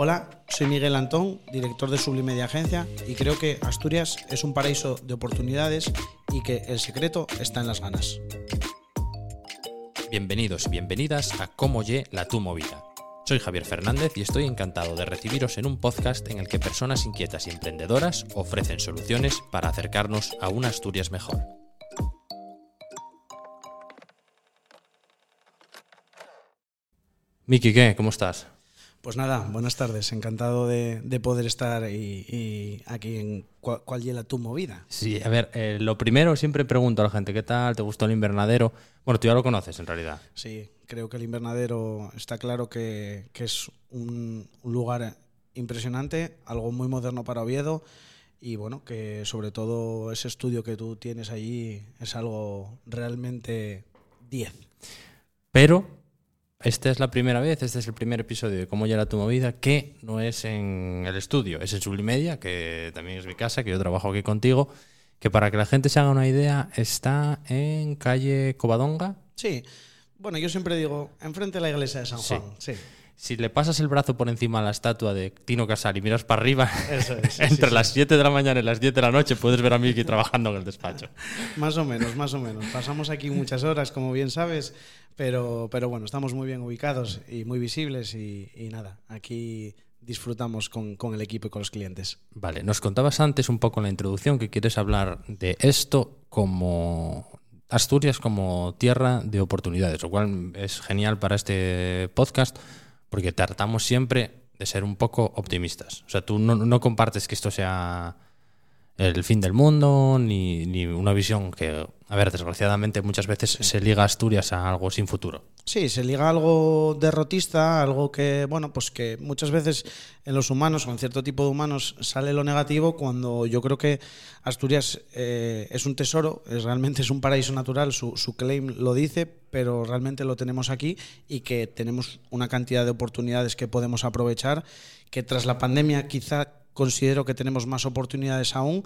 Hola, soy Miguel Antón, director de Sublimedia Agencia, y creo que Asturias es un paraíso de oportunidades y que el secreto está en las ganas. Bienvenidos y bienvenidas a Cómo Ye la Tu Movida. Soy Javier Fernández y estoy encantado de recibiros en un podcast en el que personas inquietas y emprendedoras ofrecen soluciones para acercarnos a una Asturias mejor. Miki, ¿qué? ¿Cómo estás? Pues nada, buenas tardes. Encantado de, poder estar y, aquí en cuál, cuál lleva tu movida. Sí, a ver, eh, lo primero siempre pregunto a la gente, ¿qué tal? ¿Te gustó el invernadero? Bueno, tú ya lo conoces en realidad. Sí, creo que el invernadero está claro que, es un, lugar impresionante, algo muy moderno para Oviedo y bueno, que sobre todo ese estudio que tú tienes allí es algo realmente 10. Pero esta es la primera vez, este es el primer episodio de Cómo llega tu movida, que no es en el estudio, es en Sublimedia, que también es mi casa, que yo trabajo aquí contigo, que para que la gente se haga una idea, está en calle Covadonga. Sí, bueno, yo siempre digo, enfrente de la iglesia de San Juan. Sí. Si le pasas el brazo por encima a la estatua de Tino Casal y miras para arriba, entre las 7 de la mañana y las 10 de la noche puedes ver a Miki trabajando en el despacho. más o menos, más o menos. Pasamos aquí muchas horas, como bien sabes, pero, pero bueno, estamos muy bien ubicados y muy visibles y, nada, aquí disfrutamos con, con, el equipo y con los clientes. Vale, nos contabas antes un poco en la introducción que quieres hablar de esto como Asturias como tierra de oportunidades, lo cual es genial para este podcast porque tratamos siempre de ser un poco optimistas. O sea, tú no, no compartes que esto sea el fin del mundo, ni, ni, una visión que, a ver, desgraciadamente muchas veces se liga Asturias a algo sin futuro. Sí, se liga a algo derrotista, algo que, bueno, pues que muchas veces en los humanos o en cierto tipo de humanos sale lo negativo cuando yo creo que Asturias eh, es un tesoro, es, realmente es un paraíso natural, su, su claim lo dice, pero realmente lo tenemos aquí y que tenemos una cantidad de oportunidades que podemos aprovechar, que tras la pandemia quizá considero que tenemos más oportunidades aún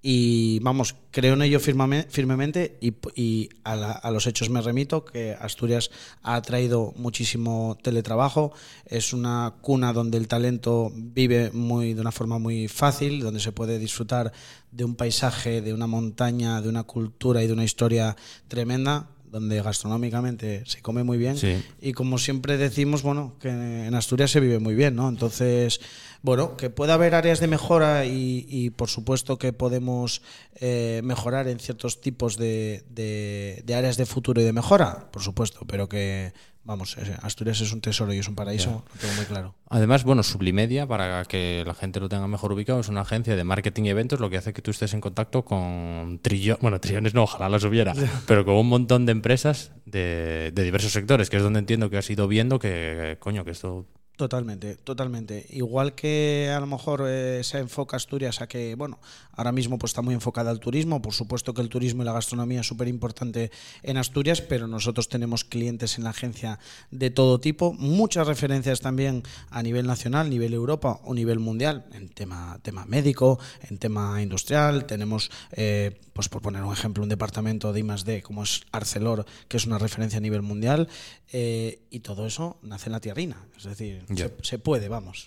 y vamos, creo en ello firmemente y, a, los hechos me remito, que Asturias ha traído muchísimo teletrabajo, es una cuna donde el talento vive muy, de una forma muy fácil, donde se puede disfrutar de un paisaje, de una montaña, de una cultura y de una historia tremenda donde gastronómicamente se come muy bien. Y como siempre decimos, bueno, que en Asturias se vive muy bien, ¿no? Entonces, bueno, que puede haber áreas de mejora y, por supuesto que podemos eh, mejorar en ciertos tipos de, de, áreas de futuro y de mejora, por supuesto, pero que vamos, Asturias es un tesoro y es un paraíso, lo tengo muy claro. Además, bueno, Sublimedia, para que la gente lo tenga mejor ubicado, es una agencia de marketing y eventos, lo que hace que tú estés en contacto con trillones, bueno, trillones no, ojalá las hubiera, pero con un montón de empresas de, de diversos sectores, que es donde entiendo que has ido viendo que, coño, que esto Totalmente, totalmente. Igual que a lo mejor eh, se enfoca Asturias a que, bueno, ahora mismo pues está muy enfocada al turismo, por supuesto que el turismo y la gastronomía es súper importante en Asturias, pero nosotros tenemos clientes en la agencia de todo tipo, muchas referencias también a nivel nacional, nivel Europa o nivel mundial, en tema, tema médico, en tema industrial, tenemos, eh, pues por poner un ejemplo, un departamento de I+.D. como es Arcelor, que es una referencia a nivel mundial, eh, y todo eso nace en la tierrina, es decir, se, puede, vamos.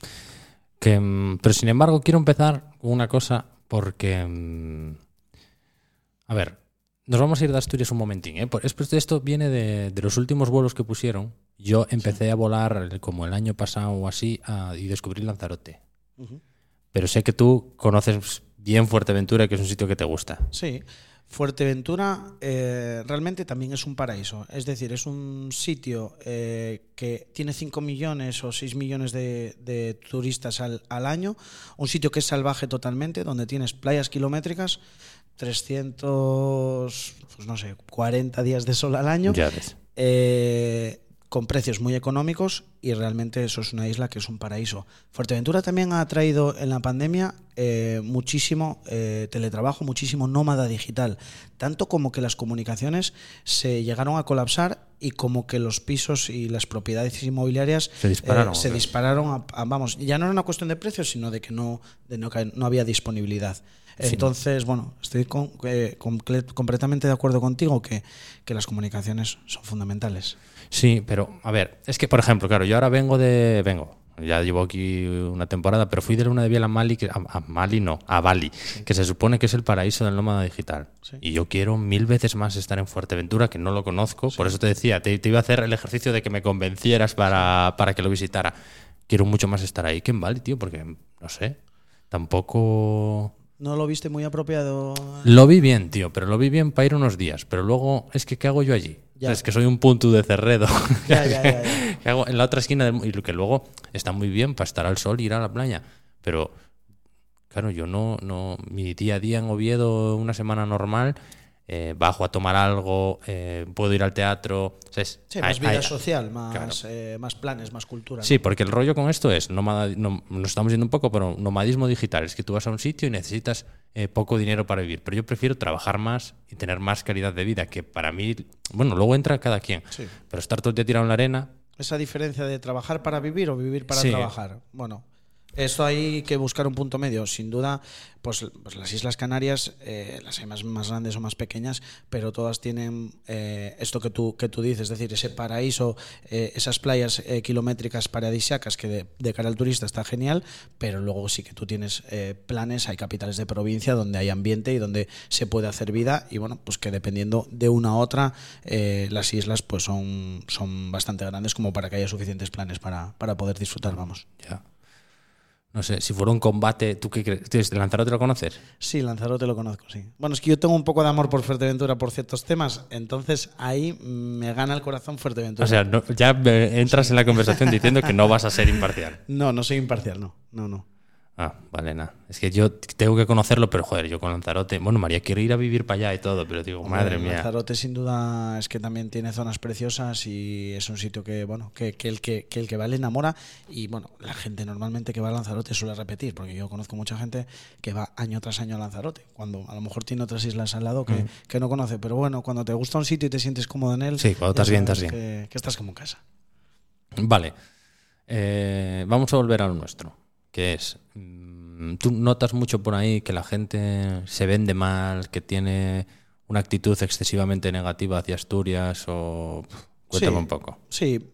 Que, mm, pero sin embargo, quiero empezar con una cosa porque. Mm, a ver, nos vamos a ir de Asturias un momentín. ¿eh? esto viene de, los últimos vuelos que pusieron. Yo empecé a volar como el año pasado o así y descubrí Lanzarote. Pero sé que tú conoces bien Fuerteventura, que es un sitio que te gusta. Sí. Fuerteventura eh, realmente también es un paraíso, es decir, es un sitio eh, que tiene 5 millones o 6 millones de, turistas al, año, un sitio que es salvaje totalmente, donde tienes playas kilométricas, 300, pues no sé, 40 días de sol al año. Ya ves. Eh, con precios muy económicos y realmente eso es una isla que es un paraíso. Fuerteventura también ha traído en la pandemia eh, muchísimo eh, teletrabajo, muchísimo nómada digital, tanto como que las comunicaciones se llegaron a colapsar y como que los pisos y las propiedades inmobiliarias se dispararon. Eh, se dispararon vamos, ya no era una cuestión de precios, sino de que no, de no, no había disponibilidad. Entonces, bueno, estoy completamente de acuerdo contigo que, que las comunicaciones son fundamentales. Sí, pero a ver, es que, por ejemplo, claro, yo ahora vengo de. Vengo. ya llevo aquí una temporada, pero fui de luna de miel a Mali, que, a, a Mali no, a Bali, que se supone que es el paraíso del nómada digital. Sí. Y yo quiero mil veces más estar en Fuerteventura, que no lo conozco, por eso te decía, te, te iba a hacer el ejercicio de que me convencieras para, para que lo visitara. Quiero mucho más estar ahí que en Bali, tío, porque, no sé, tampoco... ¿No lo viste muy apropiado? Lo vi bien, tío, pero lo vi bien para ir unos días. Pero luego, es que, ¿qué hago yo allí? Ya. Es que soy un punto de cerredo. Ya, ya. ¿Qué hago en la otra esquina del Y lo que luego está muy bien para estar al sol y ir a la playa. Pero, claro, yo no, no. Mi día a día en Oviedo, una semana normal, eh, bajo a tomar algo, eh, puedo ir al teatro. Sí, Hay- más vida hay- social, más, claro. eh, más planes, más cultura. ¿no? Sí, porque el rollo con esto es, no- nos estamos yendo un poco, pero nomadismo digital. Es que tú vas a un sitio y necesitas eh, poco dinero para vivir. Pero yo prefiero trabajar más y tener más calidad de vida, que para mí, bueno, luego entra cada quien. Sí. Pero estar todo el día tirado en la arena, Esa diferencia de trabajar para vivir o vivir para Sí. trabajar. Bueno, esto hay que buscar un punto medio. Sin duda, pues, pues las Islas Canarias, eh, las hay más, más grandes o más pequeñas, pero todas tienen eh, esto que tú, que tú dices, es decir, ese paraíso, eh, esas playas eh, kilométricas paradisíacas que de, cara al turista está genial, pero luego sí que tú tienes eh, planes, hay capitales de provincia donde hay ambiente y donde se puede hacer vida y bueno, pues que dependiendo de una a otra, eh, las islas pues son, son bastante grandes como para que haya suficientes planes para, para poder disfrutar, vamos. ya. No sé, si fuera un combate, ¿tú qué crees? ¿Tienes- ¿Lanzarote lo conoces? Sí, Lanzarote lo conozco, sí. Bueno, es que yo tengo un poco de amor por Fuerteventura por ciertos temas, entonces ahí me gana el corazón Fuerteventura. O sea, no- ya entras en la conversación diciendo que no vas a ser imparcial. no, no soy imparcial, no, no, no. Ah, vale, nada. Es que yo tengo que conocerlo, pero joder, yo con Lanzarote. Bueno, María, quiero ir a vivir para allá y todo, pero digo, madre mía. Lanzarote sin duda es que también tiene zonas preciosas y es un sitio que, bueno, que, que el que, que el que va le enamora y bueno, la gente normalmente que va a Lanzarote suele repetir, porque yo conozco mucha gente que va año tras año a Lanzarote, cuando a lo mejor tiene otras islas al lado que, que no conoce, pero bueno, cuando te gusta un sitio y te sientes cómodo en él, Sí, cuando estás bien, estás Que, que estás como en casa. Vale. Eh, vamos a volver a lo nuestro, que es, mm, tú notas mucho por ahí que la gente se vende mal, que tiene una actitud excesivamente negativa hacia Asturias o... Cuéntame Sí. un poco. Sí,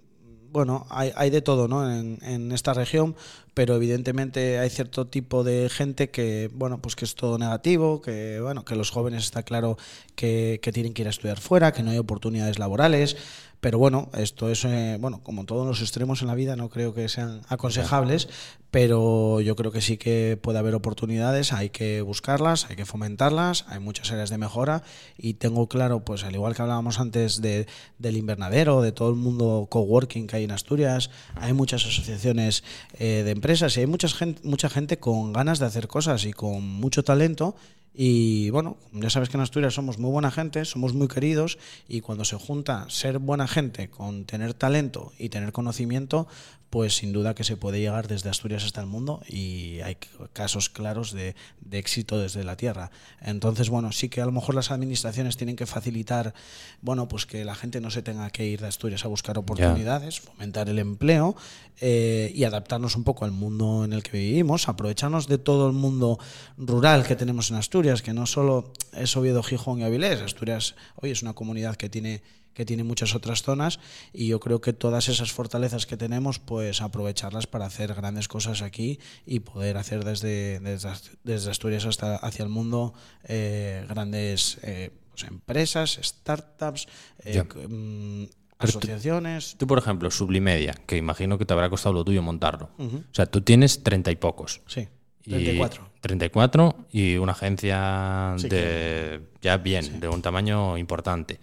bueno, hay, hay de todo ¿no? en, en esta región, pero evidentemente hay cierto tipo de gente que, bueno, pues que es todo negativo, que, bueno, que los jóvenes está claro que, que tienen que ir a estudiar fuera, que no hay oportunidades laborales, pero bueno, esto es, eh, bueno, como todos los extremos en la vida, no creo que sean aconsejables, pero yo creo que sí que puede haber oportunidades, hay que buscarlas, hay que fomentarlas, hay muchas áreas de mejora y tengo claro, pues al igual que hablábamos antes de, del invernadero, de todo el mundo coworking que hay en Asturias, hay muchas asociaciones eh, de empresas y hay mucha gente, mucha gente con ganas de hacer cosas y con mucho talento y bueno, ya sabes que en Asturias somos muy buena gente, somos muy queridos y cuando se junta ser buena gente con tener talento y tener conocimiento, pues sin duda que se puede llegar desde Asturias hasta el mundo y hay casos claros de, de éxito desde la tierra. Entonces, bueno, sí que a lo mejor las administraciones tienen que facilitar, bueno, pues que la gente no se tenga que ir de Asturias a buscar oportunidades, fomentar el empleo eh, y adaptarnos un poco al mundo en el que vivimos, aprovecharnos de todo el mundo rural que tenemos en Asturias, que no solo es Oviedo, Gijón y Avilés, Asturias hoy es una comunidad que tiene que tiene muchas otras zonas y yo creo que todas esas fortalezas que tenemos pues aprovecharlas para hacer grandes cosas aquí y poder hacer desde, desde, desde Asturias hasta hacia el mundo eh, grandes eh, pues, empresas, startups, eh, mm, tú- asociaciones. Tú, por ejemplo, Sublimedia, que imagino que te habrá costado lo tuyo montarlo. Ujú. O sea, tú tienes treinta y pocos. Sí, Y 34. 34 y una agencia Sí, de ya bien, de un tamaño importante.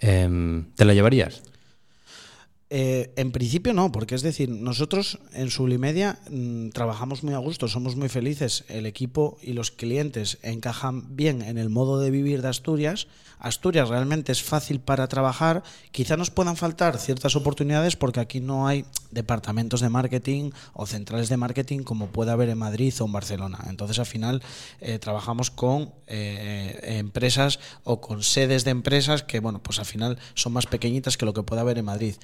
Em, ¿Te la llevarías? Eh, en principio no, porque es decir, nosotros en Sublimedia mm, trabajamos muy a gusto, somos muy felices, el equipo y los clientes encajan bien en el modo de vivir de Asturias. Asturias realmente es fácil para trabajar, quizá nos puedan faltar ciertas oportunidades porque aquí no hay departamentos de marketing o centrales de marketing como puede haber en Madrid o en Barcelona. Entonces al final eh, trabajamos con eh, empresas o con sedes de empresas que bueno, pues al final son más pequeñitas que lo que puede haber en Madrid.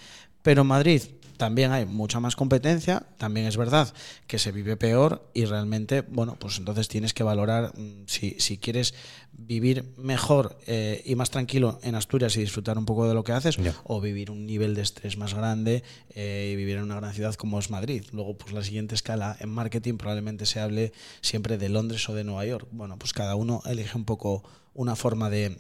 Pero en Madrid también hay mucha más competencia, también es verdad que se vive peor y realmente, bueno, pues entonces tienes que valorar mm, si, si quieres vivir mejor eh, y más tranquilo en Asturias y disfrutar un poco de lo que haces o vivir un nivel de estrés más grande eh, y vivir en una gran ciudad como es Madrid. Luego, pues la siguiente escala en marketing probablemente se hable siempre de Londres o de Nueva York. Bueno, pues cada uno elige un poco una forma de,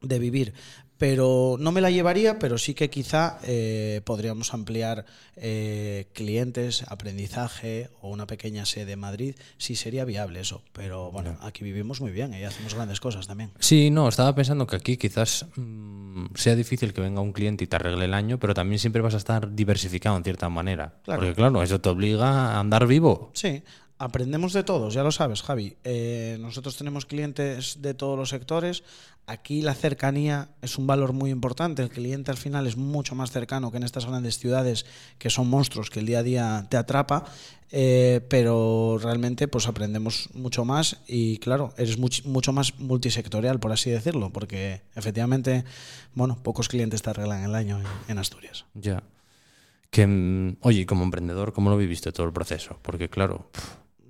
de vivir. Pero no me la llevaría, pero sí que quizá eh, podríamos ampliar eh, clientes, aprendizaje o una pequeña sede en Madrid. Sí sería viable eso. Pero bueno, aquí vivimos muy bien y hacemos grandes cosas también. Sí, no, estaba pensando que aquí quizás mm, sea difícil que venga un cliente y te arregle el año, pero también siempre vas a estar diversificado en cierta manera. Claro. Porque claro, eso te obliga a andar vivo. Sí, aprendemos de todos, ya lo sabes, Javi. Eh, nosotros tenemos clientes de todos los sectores. Aquí la cercanía es un valor muy importante. El cliente al final es mucho más cercano que en estas grandes ciudades que son monstruos que el día a día te atrapa. Eh, pero realmente pues aprendemos mucho más y claro, eres much- mucho más multisectorial, por así decirlo, porque efectivamente, bueno, pocos clientes te arreglan el año en, Asturias. Ya. Que, mm, oye, como emprendedor, ¿cómo lo viviste todo el proceso? Porque claro,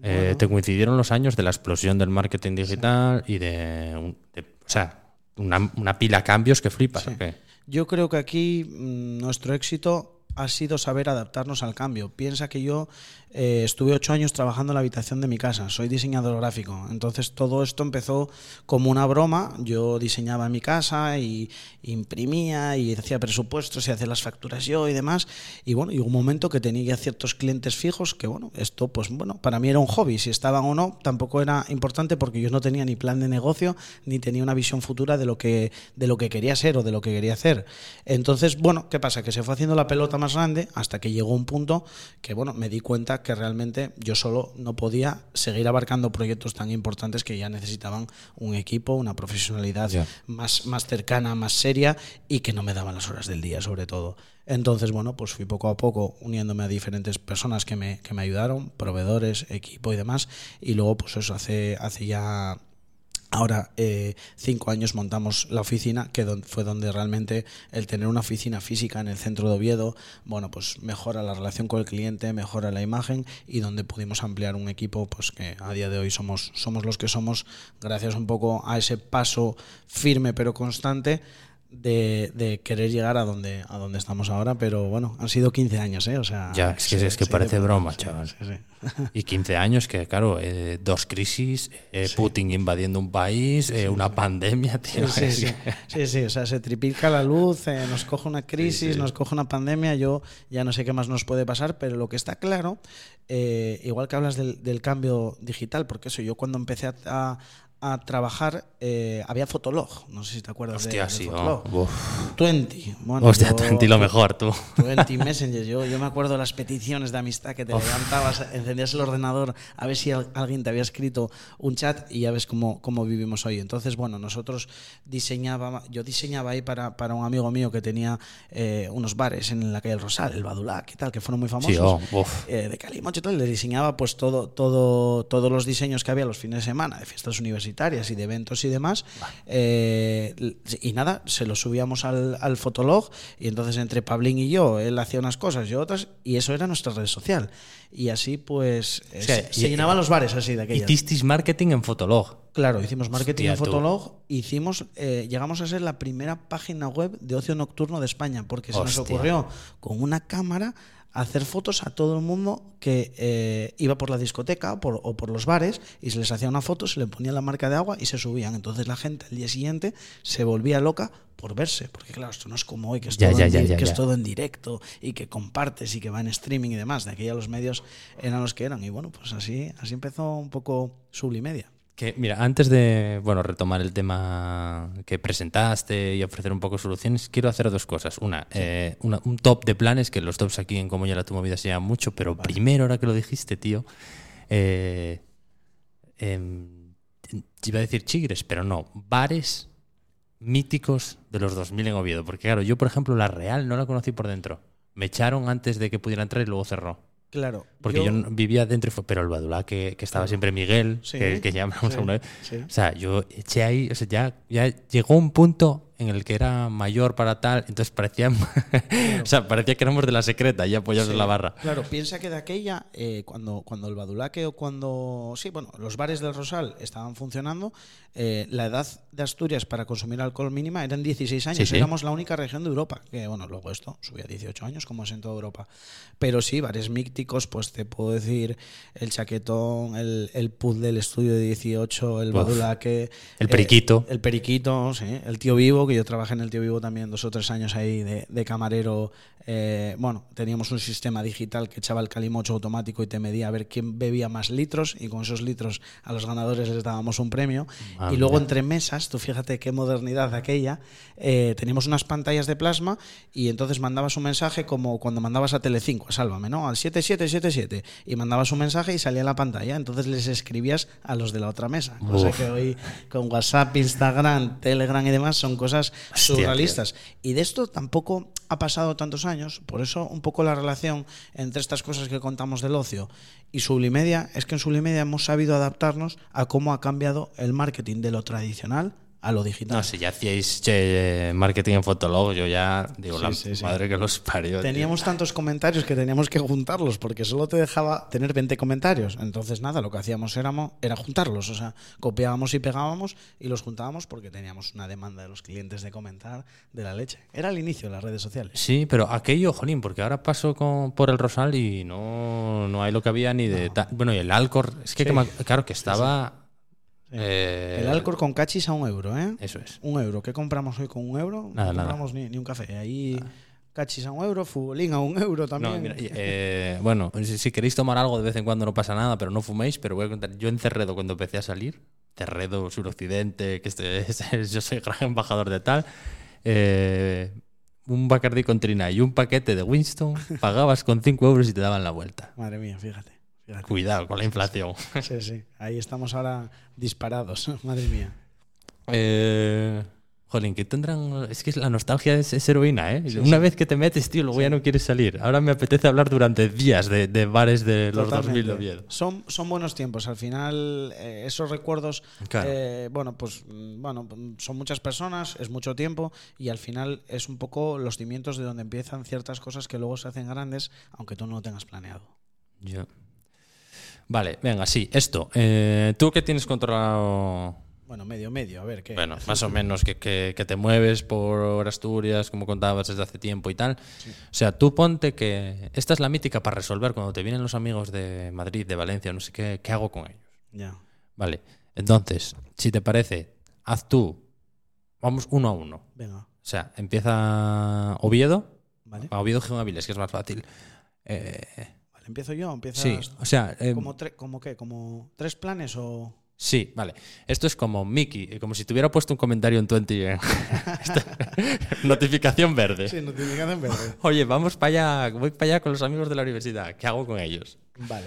eh, Bueno. te coincidieron los años de la explosión del marketing digital y de, o sea, una, una pila de cambios que flipas. Sí. ¿o qué? Yo creo que aquí mm, nuestro éxito ha sido saber adaptarnos al cambio. Piensa que yo eh, estuve ocho años trabajando en la habitación de mi casa, soy diseñador gráfico, entonces todo esto empezó como una broma, yo diseñaba en mi casa y imprimía y hacía presupuestos y hacía las facturas yo y demás, y bueno, llegó un momento que tenía ciertos clientes fijos que bueno, esto pues bueno, para mí era un hobby, si estaban o no tampoco era importante porque yo no tenía ni plan de negocio ni tenía una visión futura de lo que de lo que quería ser o de lo que quería hacer. Entonces, bueno, ¿qué pasa? Que se fue haciendo la pelota más grande hasta que llegó un punto que bueno, me di cuenta que realmente yo solo no podía seguir abarcando proyectos tan importantes que ya necesitaban un equipo, una profesionalidad más, más cercana, más seria y que no me daban las horas del día, sobre todo. Entonces, bueno, pues fui poco a poco uniéndome a diferentes personas que me, que me ayudaron, proveedores, equipo y demás. Y luego, pues eso, hace, hace ya Ahora, eh, cinco años montamos la oficina, que don- fue donde realmente el tener una oficina física en el centro de Oviedo, bueno, pues mejora la relación con el cliente, mejora la imagen y donde pudimos ampliar un equipo, pues que a día de hoy somos, somos los que somos, gracias un poco a ese paso firme pero constante de, de querer llegar a donde, a donde estamos ahora, pero bueno, han sido 15 años, ¿eh? O sea, Ya, es que- sí, es que sí, parece broma, chaval. Y 15 años que, claro, eh, dos crisis, eh, Putin invadiendo un país, eh, una pandemia, tío. Sí, sí, sí. o sea, se triplica la luz, nos coge una crisis, nos coge una pandemia, yo ya no sé qué más nos puede pasar, pero lo que está claro, igual que hablas del, del cambio digital, porque eso, yo cuando empecé a, a- trabajar eh, había Fotolog, no sé si te acuerdas de, Hostia, de sí, Fotolog. oh, uf. 20, bueno, Hostia, yo- 20 lo mejor, tú. 20 Messenger. Yo, yo me acuerdo de las peticiones de amistad que te levantabas, encendías el ordenador a ver si al- alguien te había escrito un chat y ya ves cómo, cómo vivimos hoy. Entonces, bueno, nosotros diseñaba, yo diseñaba ahí para, para un amigo mío que tenía eh, unos bares en la calle El Rosal, el Badulac y tal, que fueron muy famosos. Sí, oh, eh, de Calimocho y tal, le diseñaba pues todo, todo, todos los diseños que había los fines de semana, de fiestas universitarias y de eventos y demás. Eh, y nada, se los subíamos al, al Fotolog y entonces entre Pablín y yo, él hacía unas cosas y otras y eso era nuestra red social. Y así pues eh, O sea, se, se llenaban los bares así de aquellas. Hicisteis marketing en Fotolog. Claro, hicimos marketing Hostia, en. Fotolog, hicimos, eh, llegamos a ser la primera página web de ocio nocturno de España, porque se nos ocurrió con una cámara hacer fotos a todo el mundo que eh, iba por la discoteca por- o por los bares y se les hacía una foto, se le ponía la marca de agua y se subían. Entonces la gente al día siguiente se volvía loca por verse, porque claro, esto no es como hoy, que es, Ya, todo, ya, en, ya, que es todo en directo y que compartes y que va en streaming y demás. De aquella los medios eran los que eran. Y bueno, pues así, así empezó un poco Sublimedia. Que, mira, antes de bueno, retomar el tema que presentaste y ofrecer un poco soluciones, quiero hacer dos cosas. Una, eh, una- un top de planes, que los tops aquí en Cómo ya la tu movida se llaman mucho, pero primero, ahora que lo dijiste, tío, eh, em, iba a decir chigres, pero no, bares míticos de los 2000 en Oviedo. Porque claro, yo, por ejemplo, la Real no la conocí por dentro. Me echaron antes de que pudiera entrar y luego cerró. Claro. Porque yo, no- vivía dentro, y fue- pero el Badulá, que, que estaba siempre Miguel, Sí, que, hablamos sí, alguna vez. sí. O sea, yo eché ahí, o sea, ya, ya llegó un punto en el que era mayor para tal, entonces parecía, o sea, parecía que éramos de la secreta y apoyados en la barra. Claro, piensa que de aquella, eh, cuando, cuando el Badulaque o cuando. Sí, bueno, los bares del Rosal estaban funcionando, eh, la edad de Asturias para consumir alcohol mínima eran 16 años. Sí, sí. Éramos la única región de Europa. Que bueno, luego esto subía a 18 años, como es en toda Europa. Pero sí, bares míticos, pues te puedo decir el chaquetón, el, el pub del estudio de 18, el. Badulaque. El periquito. El periquito, sí. El tío vivo, que yo trabajé en el tío vivo también dos o tres años ahí de, de camarero. Eh, bueno, teníamos un sistema digital que echaba el calimocho automático y te medía a ver quién bebía más litros y con esos litros a los ganadores les dábamos un premio. Madre y luego entre mesas, tú fíjate qué modernidad aquella, eh, teníamos unas pantallas de plasma y entonces mandabas un mensaje como cuando mandabas a Telecinco, a Sálvame, ¿no? Al 7777 y mandabas un mensaje y salía la pantalla, entonces les escribías a los de la otra mesa. Cosa Uf. que hoy con WhatsApp, Instagram, Telegram y demás son cosas Hostia, surrealistas. Y de esto tampoco ha pasado tantos años, por eso un poco la relación entre estas cosas que contamos del ocio y Sublimedia es que en Sublimedia hemos sabido adaptarnos a cómo ha cambiado el marketing de lo tradicional a lo digital. No, si ya hacíais che, marketing en Fotolog, yo ya digo, Sí, la sí, sí. madre que los parió. tío. Teníamos tantos comentarios que teníamos que juntarlos porque solo te dejaba tener 20 comentarios. Entonces, nada, lo que hacíamos éramos, era juntarlos. O sea, copiábamos y pegábamos y los juntábamos porque teníamos una demanda de los clientes de comentar de la leche. Era el inicio de las redes sociales. Sí, pero aquello, jolín, porque ahora paso con, por el Rosal y no, no hay lo que había ni de... ta- Bueno, y el Alcor, es que, claro, que estaba... Eh, El alcohol con cachis a un euro, ¿eh? Eso es. Un euro. ¿Qué compramos hoy con un euro? Nada, no nada. compramos ni, ni un café. Ahí cachis a un euro, futbolín a un euro también. No, mira, y, eh, bueno, si, si queréis tomar algo de vez en cuando no pasa nada, pero no fuméis, pero voy a contar, yo en Cerredo cuando empecé a salir, Cerredo, suroccidente, que este, es- yo soy gran embajador de tal, eh, un Bacardi con Trina y un paquete de Winston, pagabas con 5 euros y te daban la vuelta. Madre mía, fíjate. Cuidado con la inflación. Sí, sí. Ahí estamos ahora disparados. Madre mía. Eh, jolín, que tendrán. Es que la nostalgia es, es heroína, ¿eh? Sí, Una sí. vez que te metes, tío, luego ya no quieres salir. Ahora me apetece hablar durante días de, de bares de los 2000 de Oviedo. Son, son buenos tiempos. Al final, eh, esos recuerdos, Claro. eh, bueno, pues mm, bueno, son muchas personas, es mucho tiempo y al final es un poco los cimientos de donde empiezan ciertas cosas que luego se hacen grandes, aunque tú no lo tengas planeado. Yo- Vale, venga, sí, esto. Eh, ¿Tú qué tienes controlado? Bueno, medio, medio, a ver qué. Bueno, más o menos que, que- que te mueves por Asturias, como contabas desde hace tiempo y tal. O sea, tú ponte que esta es la mítica para resolver cuando te vienen los amigos de Madrid, de Valencia, no sé qué, ¿qué hago con ellos? Ya. Vale, entonces, si te parece, haz tú, vamos uno a uno. Venga, O sea, empieza Oviedo, vale. a Oviedo Geonaviles, que es más fácil. Eh, Vale, empiezo yo, empiezas. sí, o sea, eh, ¿Como, como qué? ¿Como tres planes o.? sí, vale. Esto es como Mickey, eh, como si te hubiera puesto un comentario en 20. eh. Esta- Notificación verde. Sí, notificación verde. Oye, vamos para allá, voy para allá con los amigos de la universidad. ¿Qué hago con ellos? Vale.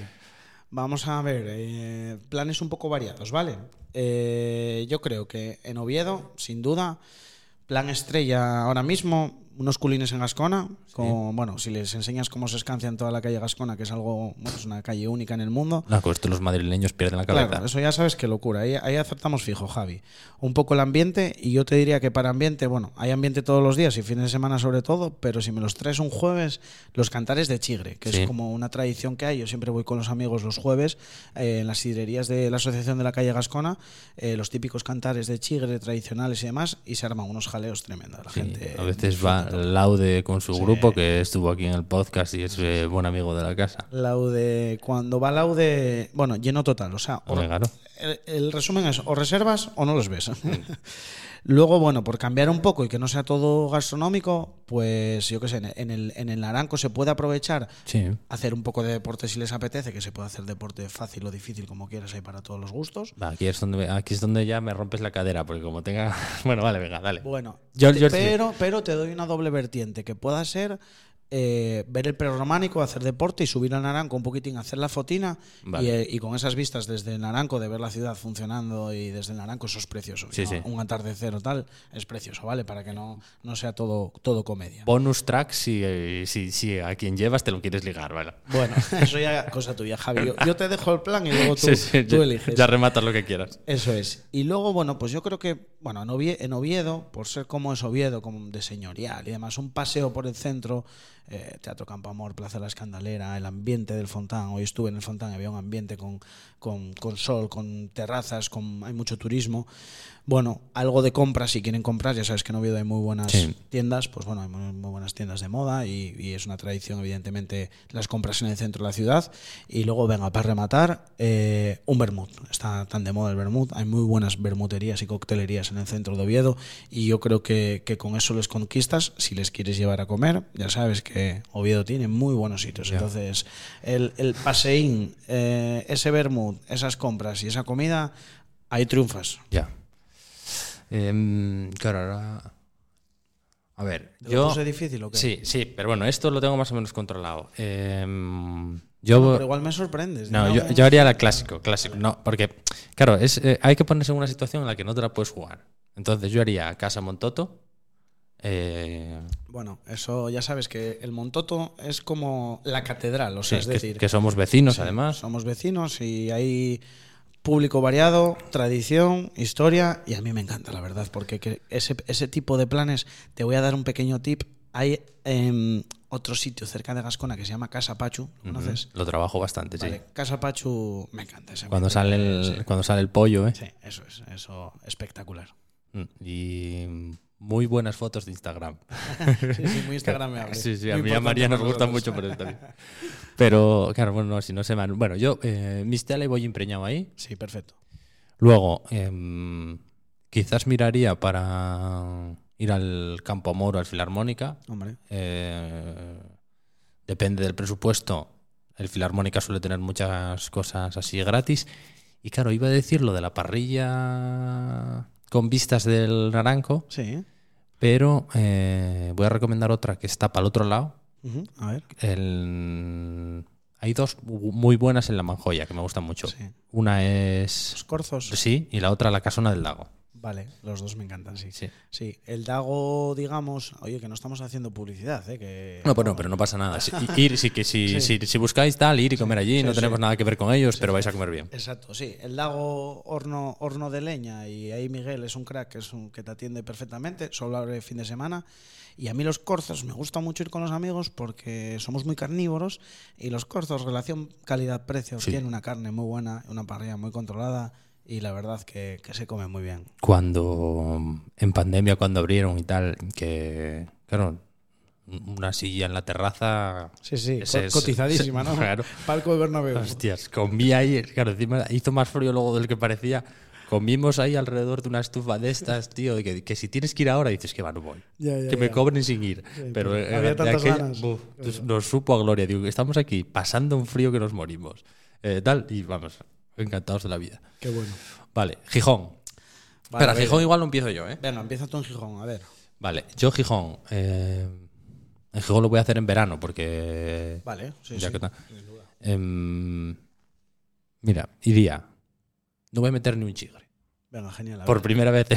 Vamos a ver, eh, planes un poco variados, ¿vale? Eh, yo creo que en Oviedo, sin duda, plan estrella ahora mismo, unos culines en Gascona. Con, Bueno, si les enseñas cómo se escancia en toda la calle Gascona, que es algo, bueno, es una calle única en el mundo. No, con esto los madrileños pierden la cabeza. Claro, eso ya sabes qué locura. Ahí, ahí acertamos fijo, Javi. Un poco el ambiente, y yo te diría que para ambiente, bueno, hay ambiente todos los días y fines de semana sobre todo, pero si me los traes un jueves, los cantares de Chigre, que Sí. es como una tradición que hay. Yo siempre voy con los amigos los jueves eh, en las sidrerías de la Asociación de la Calle Gascona, eh, los típicos cantares de Chigre tradicionales y demás, y se arman unos jaleos tremendos. La Sí, gente a veces va Laude con su Sí. grupo, que estuvo aquí en el podcast y es eh, buen amigo de la casa. Laude, cuando va Laude, bueno, lleno total. O sea, o- el, el resumen es o reservas o no los ves. Luego, bueno, por cambiar un poco y que no sea todo gastronómico, pues yo qué sé, en el, en el Naranco se puede aprovechar Sí. hacer un poco de deporte si les apetece, que se puede hacer deporte fácil o difícil como quieras, hay para todos los gustos. Va, aquí, es donde, aquí es donde ya me rompes la cadera, porque como tenga... Bueno, vale, venga, dale. Bueno, Yo- te- yo- pero, pero te doy una doble vertiente, que pueda ser eh, ver el prerrománico, hacer deporte y subir al Naranco un poquitín, hacer la fotina Vale. y, eh, y con esas vistas desde el Naranco, de ver la ciudad funcionando y desde el Naranco, eso es precioso. Sí, ¿no? sí. Un atardecer o tal es precioso, ¿vale? Para que no, no sea todo, todo comedia. Bonus track si, eh, si, si a quien llevas te lo quieres ligar, ¿vale? Bueno, eso ya cosa tuya, Javi. Yo, yo te dejo el plan y luego tú, Sí, tú ya- eliges. Ya rematas lo que quieras. Eso es. Y luego, bueno, pues yo creo que, bueno, en Ovie- en Oviedo, por ser como es Oviedo, como de señorial y demás, un paseo por el centro, eh, Teatro Campo Amor, Plaza La Escandalera, el ambiente del Fontán. Hoy estuve en el Fontán, había un ambiente con, con, con sol, con terrazas, con, hay mucho turismo. Bueno, algo de compras, si quieren comprar, ya sabes que en Oviedo hay muy buenas Sí. tiendas, pues bueno, hay muy, muy buenas tiendas de moda y, y es una tradición, evidentemente, las compras en el centro de la ciudad. Y luego, venga, para rematar, eh, un vermut. Está tan de moda el vermut. Hay muy buenas bermuterías y coctelerías en el centro de Oviedo y yo creo que, que con eso les conquistas. Si les quieres llevar a comer, ya sabes que Oviedo tiene muy buenos sitios. Entonces, el, el paseín, eh, ese vermut, esas compras y esa comida, ahí triunfas. Ya. Em, claro, ahora. A ver, ¿Te yo. puse difícil o qué? Sí, sí, pero bueno, esto lo tengo más o menos controlado. Em, yo. Pero igual me sorprendes. No, yo, yo haría la clásico, clásico. No, porque, claro, es, eh, hay que ponerse en una situación en la que no te la puedes jugar. Entonces yo haría Casa Montoto. eh, Bueno, eso ya sabes que el Montoto es como la catedral, o sea, sí, es que, decir, que somos vecinos, sí, además. somos vecinos y hay público variado, tradición, historia y a mí me encanta, la verdad, porque que ese, ese tipo de planes, te voy a dar un pequeño tip, hay em, otro sitio cerca de Gascona que se llama Casa Pachu, ¿lo conoces? Lo trabajo bastante, sí. Vale, Casa Pachu me encanta. ese Cuando sale, el, sí. cuando sale el pollo, ¿eh? Sí, eso es, eso espectacular. Mm, Y muy buenas fotos de Instagram. Sí, sí, muy instagramable. Sí, sí, a Muy mí a María nos gusta mucho por eso también. Pero, claro, bueno, no, si no se van. Bueno, yo, eh, Mistela y voy impregnado ahí. Sí, perfecto. Luego, em, quizás miraría para ir al Campo Amor o al Filarmónica. Hombre, Eh, depende del presupuesto. El Filarmónica suele tener muchas cosas así gratis. Y claro, iba a decir lo de la parrilla con vistas del Naranco, sí. pero eh, voy a recomendar otra que está para el otro lado. A ver. El- Hay dos muy buenas en la Manjoya que me gustan mucho. Sí. Una es. Los corzos. Sí, y la otra la Casona del Lago. Vale, los dos me encantan, sí. Sí. Sí, el Dago, digamos, oye, que no estamos haciendo publicidad, ¿eh? Que, No, bueno, pero no pasa nada. Si- ir, sí, que si, Sí. si, si buscáis tal, ir y comer allí, no tenemos nada que ver con ellos, pero vais a comer bien. Exacto, sí. El Dago horno, horno de leña y ahí Miguel es un crack que, es un, que te atiende perfectamente, solo abre fin de semana. Y a mí los corzos me gusta mucho ir con los amigos porque somos muy carnívoros y los corzos, relación calidad-precio, tienen una carne muy buena, una parrilla muy controlada y la verdad que, que se come muy bien. Cuando en pandemia, cuando abrieron y tal, que, claro, una silla en la terraza. Sí, sí, ese co- es- cotizadísima, ¿no? Claro. Palco de Bernabéu. Hostias, comí ahí, claro, encima hizo más frío luego del que parecía. Comimos ahí alrededor de una estufa de estas, tío, que, que si tienes que ir ahora dices que va, no voy. Ya, ya, que me ya. cobren sin ir. Pero eh, había de tantas aquella- ganas. buf, entonces nos supo a gloria. Digo, estamos aquí pasando un frío que nos morimos. Eh, tal, y vamos, encantados de la vida. Qué bueno. Vale, Gijón. Vale, Espera. Gijón igual lo empiezo yo, ¿eh? Venga, empieza tú en Gijón, a ver. Vale, yo Gijón. eh, en Gijón lo voy a hacer en verano porque. Vale, sí, ya sí. que. Em, mira, iría. No voy a meter ni un chigre. Venga, genial. Por ver. primera vez.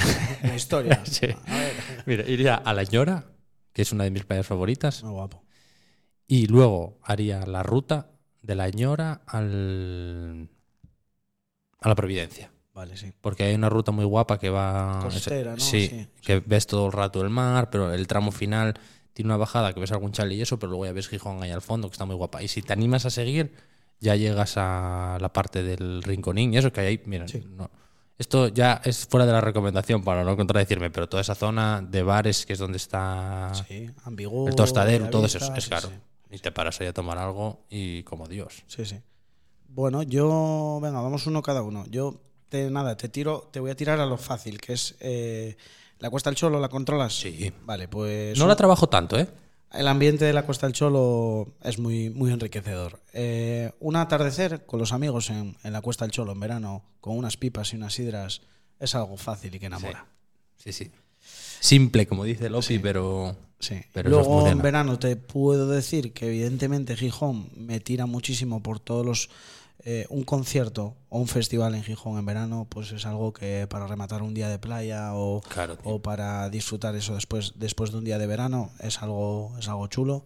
En la historia. Sí. A ver. Mira, iría a La Ñora, que es una de mis playas favoritas. Muy guapo. Y luego haría la ruta de La Ñora al. A la Providencia. Vale, sí. Porque hay una ruta muy guapa que va. Costera, ¿no? Sí, Sí, que ves todo el rato el mar, pero el tramo final tiene una bajada que ves algún chale y eso, pero luego ya ves Gijón ahí al fondo, que está muy guapa. Y si te animas a seguir, ya llegas a la parte del Rinconín y eso que hay ahí. Mira, Sí. no- esto ya es fuera de la recomendación para no contradecirme, pero toda esa zona de bares que es donde está Sí, ambiguo. el tostadero, todo eso es. Sí. Y te paras ahí a tomar algo y como Dios. Sí, sí. Bueno, yo. Venga, vamos uno cada uno. Yo, te, nada, te tiro, te voy a tirar a lo fácil, que es. eh, ¿La Cuesta del Cholo la controlas? Sí. Vale, pues. No la trabajo tanto, ¿eh? El ambiente de la Costa del Cholo es muy, muy enriquecedor. Eh, un atardecer con los amigos en, en la Cuesta del Cholo en verano, con unas pipas y unas sidras, es algo fácil y que enamora. Sí, sí. Simple, como dice Lopi, pero Sí. Pero eso es Luego en verano te puedo decir que evidentemente Gijón me tira muchísimo por todos los... eh, un concierto o un festival en Gijón en verano, pues es algo que para rematar un día de playa o, Claro, o para disfrutar eso después, después de un día de verano es algo, es algo chulo.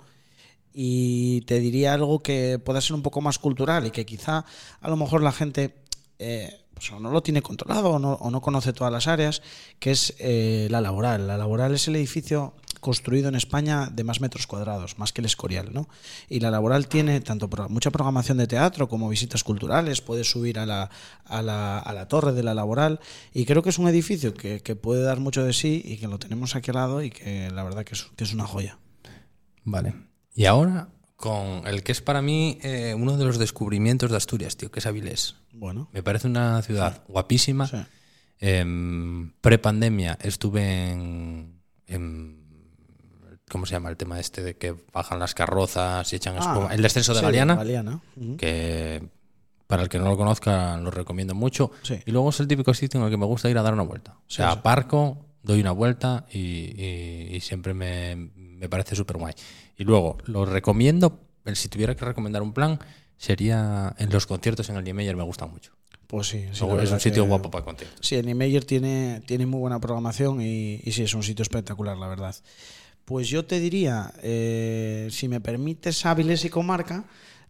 Y te diría algo que pueda ser un poco más cultural y que quizá a lo mejor la gente eh, pues o no lo tiene controlado o no, o no conoce todas las áreas, que es eh, la laboral. La laboral es el edificio construido en España de más metros cuadrados, más que el Escorial, ¿no? Y la laboral tiene tanto pro- mucha programación de teatro como visitas culturales, puedes subir a la, a la, a la torre de la laboral y creo que es un edificio que, que puede dar mucho de sí y que lo tenemos aquí al lado y que la verdad que es, que es una joya. Vale. Y ahora con el que es para mí eh, uno de los descubrimientos de Asturias, tío, que es Avilés. Bueno, Me parece una ciudad guapísima. sí. Em, Pre-pandemia estuve en, en- ¿Cómo se llama el tema este de que bajan las carrozas y echan espuma? Ah, El descenso de sí, Galeana. Que para el que no lo conozca lo recomiendo mucho. Sí. Y luego es el típico sitio en el que me gusta ir a dar una vuelta. O sea, Sí, aparco, doy una vuelta y, y- y siempre me, me parece súper guay. Y luego, lo recomiendo, si tuviera que recomendar un plan, sería en los conciertos en el Niemeyer, me gusta mucho. Pues sí, es un sitio que- guapo para conciertos. Sí, el Niemeyer tiene, tiene muy buena programación y, y sí, es un sitio espectacular, la verdad. Pues yo te diría, eh, si me permites hábiles y comarca,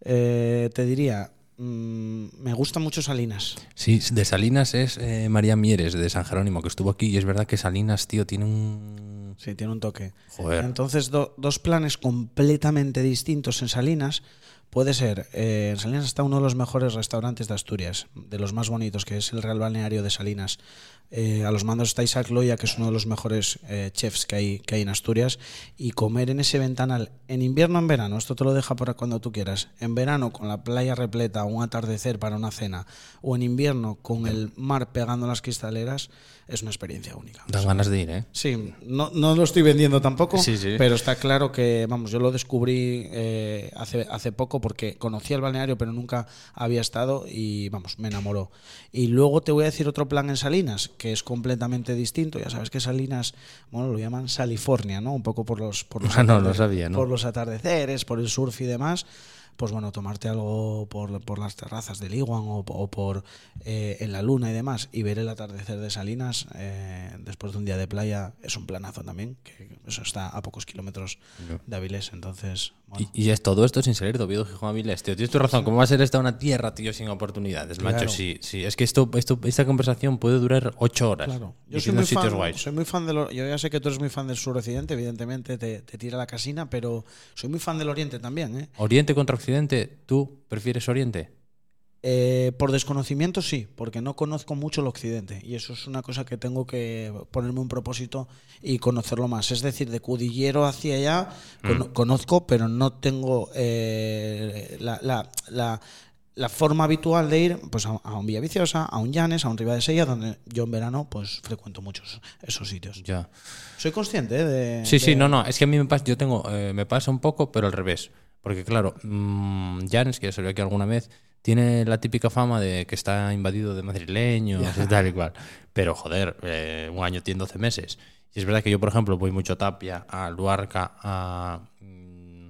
eh, te diría, mm, me gusta mucho Salinas. Sí, de Salinas es eh, María Mieres, de San Jerónimo, que estuvo aquí. Y es verdad que Salinas, tío, tiene un... Sí, tiene un toque. Joder. Entonces, do- dos planes completamente distintos en Salinas. Puede ser, eh, en Salinas está uno de los mejores restaurantes de Asturias, de los más bonitos, que es el Real Balneario de Salinas. Eh, a los mandos está Isaac Loya, que es uno de los mejores eh, chefs que hay, que hay en Asturias. Y comer en ese ventanal, en invierno o en verano, esto te lo deja para cuando tú quieras. En verano, con la playa repleta, un atardecer para una cena, o en invierno, con el mar pegando las cristaleras, es una experiencia única. Dan ganas de ir, ¿eh? Sí, no, no lo estoy vendiendo tampoco, Sí, sí. pero está claro que, vamos, yo lo descubrí hace, hace poco porque conocía el balneario, pero nunca había estado y, vamos, me enamoró. Y luego te voy a decir otro plan en Salinas, que es completamente distinto. Ya sabes que Salinas, bueno, lo llaman Salifornia, ¿no? Un poco por los, por los, Ah, no, sabía, ¿no? por los atardeceres, por el surf y demás. Pues bueno, tomarte algo por, por las terrazas del Iguan o, o por eh, en la luna y demás y ver el atardecer de Salinas eh, después de un día de playa es un planazo también, que eso está a pocos kilómetros de Avilés, entonces, bueno, Y, y es todo esto sin salir de Oviedo, Gijón, Avilés, tío. Tienes tu razón. ¿Cómo va a ser esta una tierra, tío, sin oportunidades, Claro. macho? Sí, sí. Es que esto, esto, esta conversación puede durar ocho horas. Claro. Yo soy muy, sitios fan, guays. soy muy fan del yo ya sé que tú eres muy fan del suroccidente, evidentemente te, te tira la casina, pero soy muy fan del oriente también, ¿eh? Oriente contra Occidente, ¿tú prefieres Oriente? Eh, por desconocimiento sí, porque no conozco mucho el occidente y eso es una cosa que tengo que ponerme un propósito y conocerlo más. Es decir, de Cudillero hacia allá cono- conozco, pero no tengo eh, la, la- la- la forma habitual de ir pues, a, a un Villaviciosa, a un Llanes, a un Ribadesella, donde yo en verano pues frecuento muchos esos sitios. Ya. Soy consciente ¿eh? de... Sí, sí, de- no, no. Es que a mí me pasa, yo tengo, eh, me pasa un poco, pero al revés. Porque claro, mmm, Janes, que ya salió aquí alguna vez, tiene la típica fama de que está invadido de madrileños y tal y cual. Pero joder, eh, un año tiene 12 meses. Y es verdad que yo, por ejemplo, voy mucho a Tapia, a Luarca, a. mm,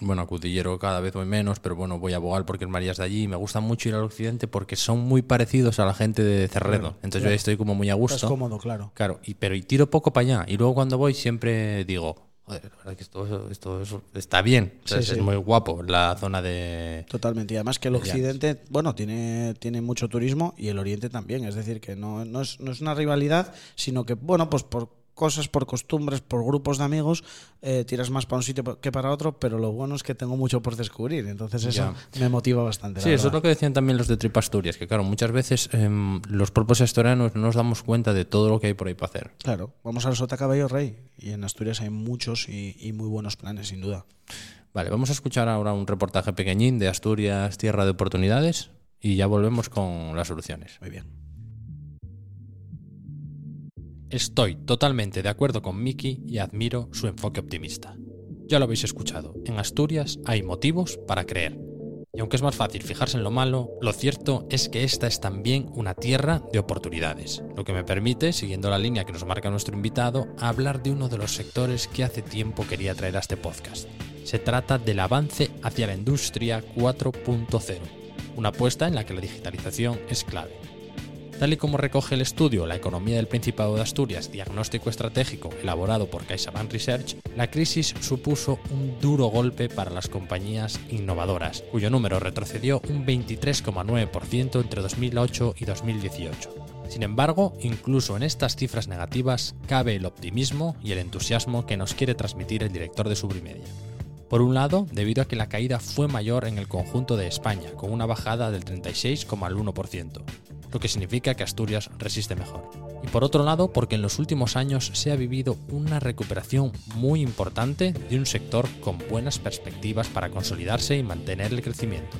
Bueno, a Cudillero cada vez voy menos, pero bueno, voy a Bogal porque el María es de allí. y Me gusta mucho ir al occidente porque son muy parecidos a la gente de Cerredo. Entonces yo ahí estoy como muy a gusto. cómodo, claro. Claro, y, pero y tiro poco para allá. Y luego cuando voy siempre digo, joder, la verdad que esto, esto, esto está bien. Sí, es sí. muy guapo la zona de... Totalmente. Y además que el Llanes. occidente, bueno, tiene, tiene mucho turismo y el oriente también. Es decir, que no, no, es, no es una rivalidad, sino que, bueno, pues por cosas, por costumbres, por grupos de amigos, eh, tiras más para un sitio que para otro, pero lo bueno es que tengo mucho por descubrir. Entonces eso me motiva bastante. Sí, eso es lo que decían también los de Tripasturias, que claro, muchas veces em, los propios asturianos no nos damos cuenta de todo lo que hay por ahí para hacer. Claro, vamos al Sota Caballo Rey. Y en Asturias hay muchos y, y muy buenos planes, sin duda. Vale, vamos a escuchar ahora un reportaje pequeñín de Asturias, Tierra de Oportunidades, y ya volvemos con las soluciones. Muy bien. Estoy totalmente de acuerdo con Miki y admiro su enfoque optimista. Ya lo habéis escuchado, en Asturias hay motivos para creer. Y aunque es más fácil fijarse en lo malo, lo cierto es que esta es también una tierra de oportunidades, lo que me permite, siguiendo la línea que nos marca nuestro invitado, hablar de uno de los sectores que hace tiempo quería traer a este podcast. Se trata del avance hacia la industria 4.0, una apuesta en la que la digitalización es clave. Tal y como recoge el estudio La economía del Principado de Asturias, diagnóstico estratégico elaborado por CaixaBank Research, la crisis supuso un duro golpe para las compañías innovadoras, cuyo número retrocedió un 23,9% entre 2008 y 2018. Sin embargo, incluso en estas cifras negativas cabe el optimismo y el entusiasmo que nos quiere transmitir el director de Subrimedia. Por un lado, debido a que la caída fue mayor en el conjunto de España, con una bajada del 36,1%, lo que significa que Asturias resiste mejor. Y por otro lado, porque en los últimos años se ha vivido una recuperación muy importante de un sector con buenas perspectivas para consolidarse y mantener el crecimiento.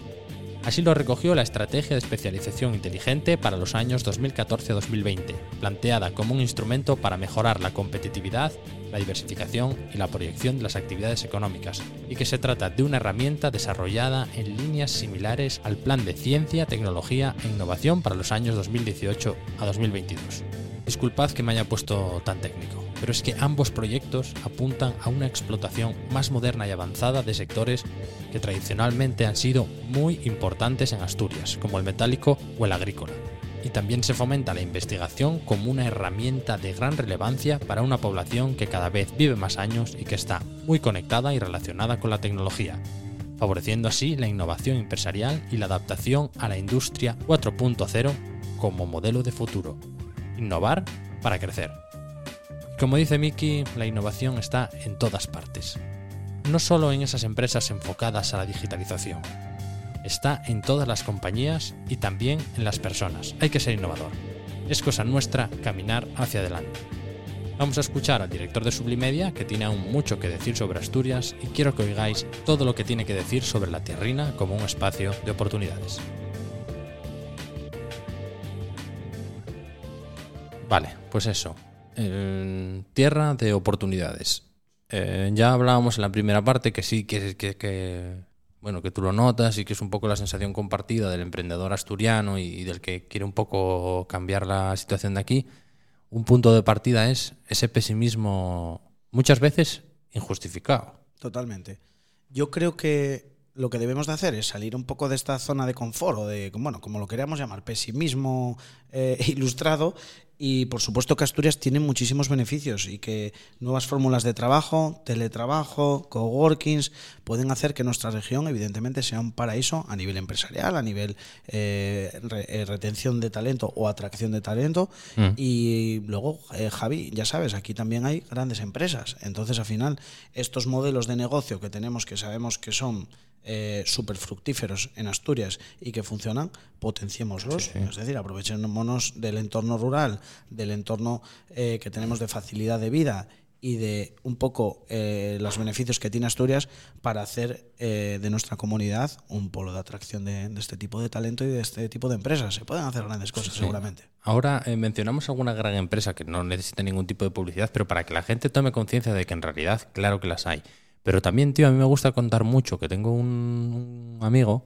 Así lo recogió la Estrategia de Especialización Inteligente para los años 2014-2020, planteada como un instrumento para mejorar la competitividad la diversificación y la proyección de las actividades económicas, y que se trata de una herramienta desarrollada en líneas similares al Plan de Ciencia, Tecnología e Innovación para los años 2018 a 2022. Disculpad que me haya puesto tan técnico, pero es que ambos proyectos apuntan a una explotación más moderna y avanzada de sectores que tradicionalmente han sido muy importantes en Asturias, como el metálico o el agrícola y también se fomenta la investigación como una herramienta de gran relevancia para una población que cada vez vive más años y que está muy conectada y relacionada con la tecnología, favoreciendo así la innovación empresarial y la adaptación a la industria 4.0 como modelo de futuro. Innovar para crecer. Como dice Miki, la innovación está en todas partes, no solo en esas empresas enfocadas a la digitalización, está en todas las compañías y también en las personas. Hay que ser innovador. Es cosa nuestra caminar hacia adelante. Vamos a escuchar al director de Sublimedia, que tiene aún mucho que decir sobre Asturias, y quiero que oigáis todo lo que tiene que decir sobre la tierrina como un espacio de oportunidades. Vale, pues eso. Tierra de oportunidades. Eh, ya hablábamos en la primera parte que sí, que, que bueno, que tú lo notas y que es un poco la sensación compartida del emprendedor asturiano y, del que quiere un poco cambiar la situación de aquí, un punto de partida es ese pesimismo muchas veces injustificado. Totalmente. Yo creo que lo que debemos de hacer es salir un poco de esta zona de confort o de, bueno, como lo queríamos llamar, pesimismo eh, ilustrado y por supuesto que Asturias tiene muchísimos beneficios y que nuevas fórmulas de trabajo, teletrabajo, coworkings pueden hacer que nuestra región evidentemente sea un paraíso a nivel empresarial, a nivel eh, eh, retención de talento o atracción de talento. Mm. Y luego, eh, Javi, ya sabes, aquí también hay grandes empresas. Entonces, al final, estos modelos de negocio que tenemos que sabemos que son eh, súper fructíferos en Asturias y que funcionan, potenciémoslos. Es decir, aprovechémonos del entorno rural, del entorno eh, que tenemos de facilidad de vida y de un poco eh, los beneficios que tiene Asturias para hacer eh, de nuestra comunidad un polo de atracción de, este tipo de talento y de este tipo de empresas. Se pueden hacer grandes cosas, seguramente. Ahora mencionamos alguna gran empresa que no necesita ningún tipo de publicidad, pero para que la gente tome conciencia de que en realidad, claro que las hay. Pero también, tío, a mí me gusta contar mucho que tengo un, amigo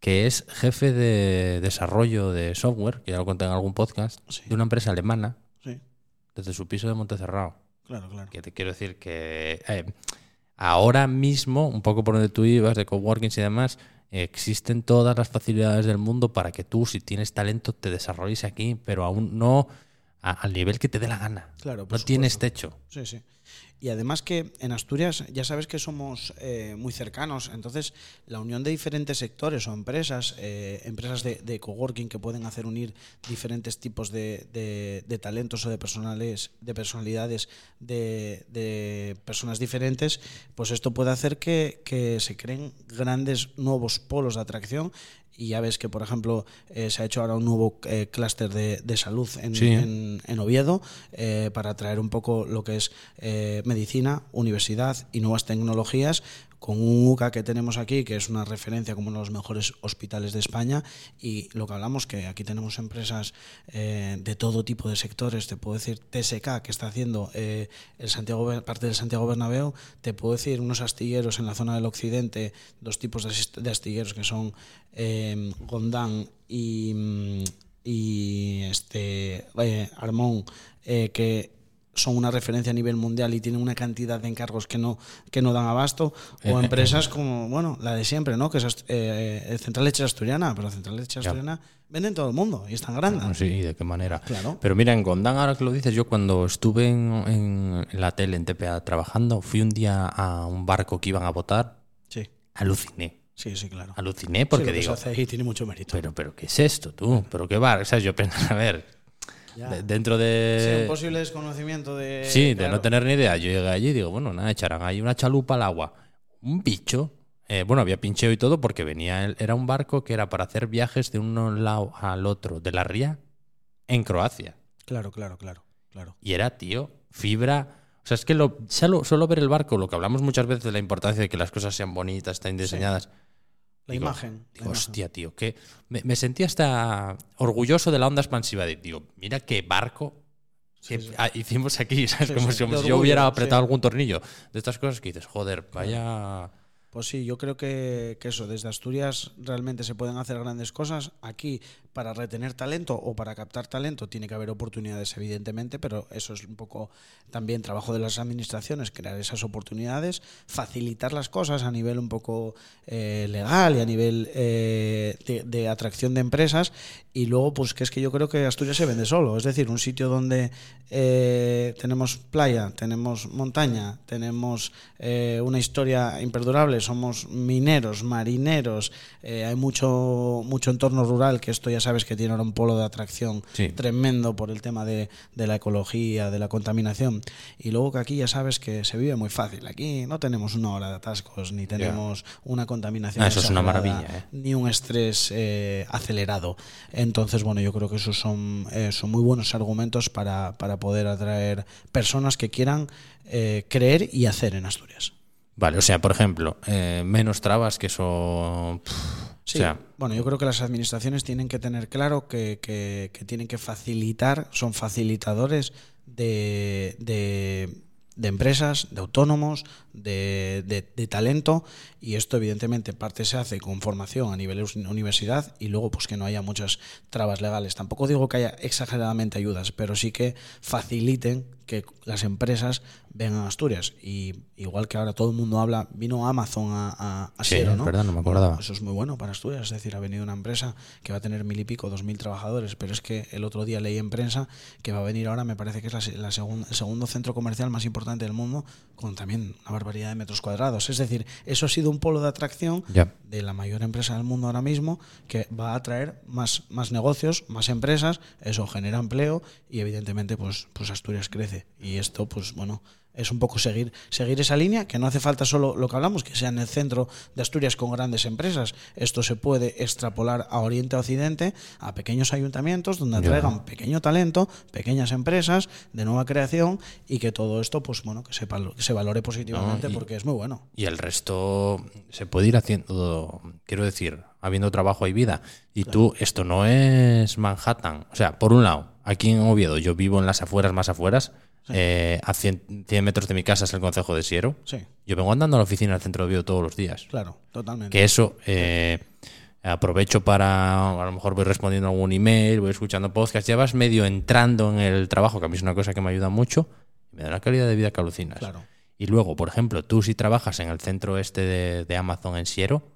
que es jefe de desarrollo de software, que ya lo conté en algún podcast, de una empresa alemana, desde su piso de Montecerrado. Claro, claro. Que te quiero decir que eh, ahora mismo, un poco por donde tú ibas, de coworkings y demás, existen todas las facilidades del mundo para que tú, si tienes talento, te desarrolles aquí, pero aún no al nivel que te dé la gana. Claro, no tienes techo. Sí, sí. Y además que en Asturias ya sabes que somos eh, muy cercanos, entonces la unión de diferentes sectores o empresas, eh, empresas de, coworking que pueden hacer unir diferentes tipos de, talentos o de personales, de personalidades de, personas diferentes, pues esto puede hacer que, que se creen grandes nuevos polos de atracción y ya ves que, por ejemplo, eh, se ha hecho ahora un nuevo eh, clúster de, salud en, en, Oviedo eh, para traer un poco lo que es medicina, universidad y nuevas tecnologías con un UCA que tenemos aquí, que es una referencia como uno de los mejores hospitales de España, y lo que hablamos, que aquí tenemos empresas eh, de todo tipo de sectores, te puedo decir TSK, que está haciendo eh, el Santiago, parte del Santiago Bernabéu, te puedo decir unos astilleros en la zona del occidente, dos tipos de astilleros que son eh, Gondán y, este, eh, Armón, eh, que son una referencia a nivel mundial y tienen una cantidad de encargos que no, que no dan abasto, o empresas como, bueno, la de siempre, ¿no? Que es eh, Central Leche Asturiana, pero Central Leche Asturiana venden todo el mundo y están grandes. Sí, ¿de qué manera? Claro. Pero mira, en Gondán, ahora que lo dices, yo cuando estuve en, la tele, en TPA, trabajando, fui un día a un barco que iban a votar, sí. aluciné. Sí, sí, claro. Aluciné porque Sí, lo que digo, se hace ahí tiene mucho mérito. pero, pero ¿qué es esto, tú? ¿Pero qué bar? O sea, yo pensaba, a ver. De- dentro Sí, de... un posible desconocimiento de. Sí, de no tener ni idea. Yo llegué allí y digo, bueno, nada, echarán ahí una chalupa al agua. Un bicho. Eh, bueno, había pincheo y todo porque venía, era un barco que era para hacer viajes de un lado al otro de la ría en Croacia. Claro, claro, claro, claro. Y era, tío, fibra. O sea, es que lo, solo, solo ver el barco, lo que hablamos muchas veces de la importancia de que las cosas sean bonitas, estén diseñadas. La Digo, imagen. la Digo, imagen. hostia, tío, que me, me sentía hasta orgulloso de la onda expansiva. De, digo, mira qué barco que Sí, sí. hicimos aquí, ¿sabes? Como si, como si yo hubiera apretado algún tornillo. De estas cosas que dices, joder, vaya. Pues sí, yo creo que, que eso, desde Asturias realmente se pueden hacer grandes cosas. Aquí, para retener talento o para captar talento, tiene que haber oportunidades, evidentemente, pero eso es un poco también trabajo de las administraciones, crear esas oportunidades, facilitar las cosas a nivel un poco eh, legal y a nivel eh, de, atracción de empresas. Y luego, pues que es que yo creo que Asturias se vende solo. Es decir, un sitio donde eh, tenemos playa, tenemos montaña, tenemos eh, una historia imperdurable, somos mineros, marineros, eh, hay mucho, mucho entorno rural, que esto ya sabes que tiene ahora un polo de atracción Sí. tremendo por el tema de, de la ecología, de la contaminación. Y luego que aquí ya sabes que se vive muy fácil. Aquí no tenemos una hora de atascos, ni tenemos una contaminación. Ah, eso es una exagerada, maravilla, ¿eh? Ni un estrés eh, acelerado. Entonces, bueno, yo creo que esos son, eh, son muy buenos argumentos para, para poder atraer personas que quieran creer y hacer en Asturias. Vale, o sea, por ejemplo, eh, menos trabas que eso. pff, Sí, O sea, bueno, yo creo que las administraciones tienen que tener claro que, que- que tienen que facilitar, son facilitadores de, de- de empresas, de autónomos, de, de- de talento y esto evidentemente parte se hace con formación a nivel universidad y luego pues que no haya muchas trabas legales. Tampoco digo que haya exageradamente ayudas, pero sí que faciliten que las empresas vengan a Asturias y igual que ahora todo el mundo habla, vino Amazon a, a, a Sí, Siero, es ¿no? verdad, no me acordaba. Eso es muy bueno para Asturias, es decir, ha venido una empresa que va a tener mil y pico, dos mil trabajadores, pero es que el otro día leí en prensa que va a venir ahora, me parece que es la, la segun- el segundo centro comercial más importante del mundo, con también una barbaridad de metros cuadrados. Es decir, eso ha sido un polo de atracción de la mayor empresa del mundo ahora mismo, que va a atraer más, más negocios, más empresas, eso genera empleo y evidentemente pues, pues Asturias crece. Y esto, pues bueno, es un poco seguir, seguir esa línea, que no hace falta solo lo que hablamos, que sea en el centro de Asturias con grandes empresas. Esto se puede extrapolar a Oriente a Occidente, a pequeños ayuntamientos donde Ya. atraigan pequeño talento, pequeñas empresas de nueva creación y que todo esto, pues bueno, que se, valo- que se valore positivamente No, y- porque es muy bueno. Y el resto se puede ir haciendo, quiero decir, habiendo trabajo y vida. Y tú, esto no es Manhattan. O sea, por un lado, aquí en Oviedo, yo vivo en las afueras más afueras. Eh, a 100, 100 metros de mi casa es el concejo de Siero. Sí, Yo vengo andando a la oficina del centro de Oviedo todos los días. claro, totalmente. Que eso eh, aprovecho para, a lo mejor voy respondiendo algún email, voy escuchando podcast, ya vas medio entrando en el trabajo, que a mí es una cosa que me ayuda mucho, y me da una calidad de vida que alucinas. Claro. Y luego, por ejemplo, tú si trabajas en el centro este de, de Amazon en Siero,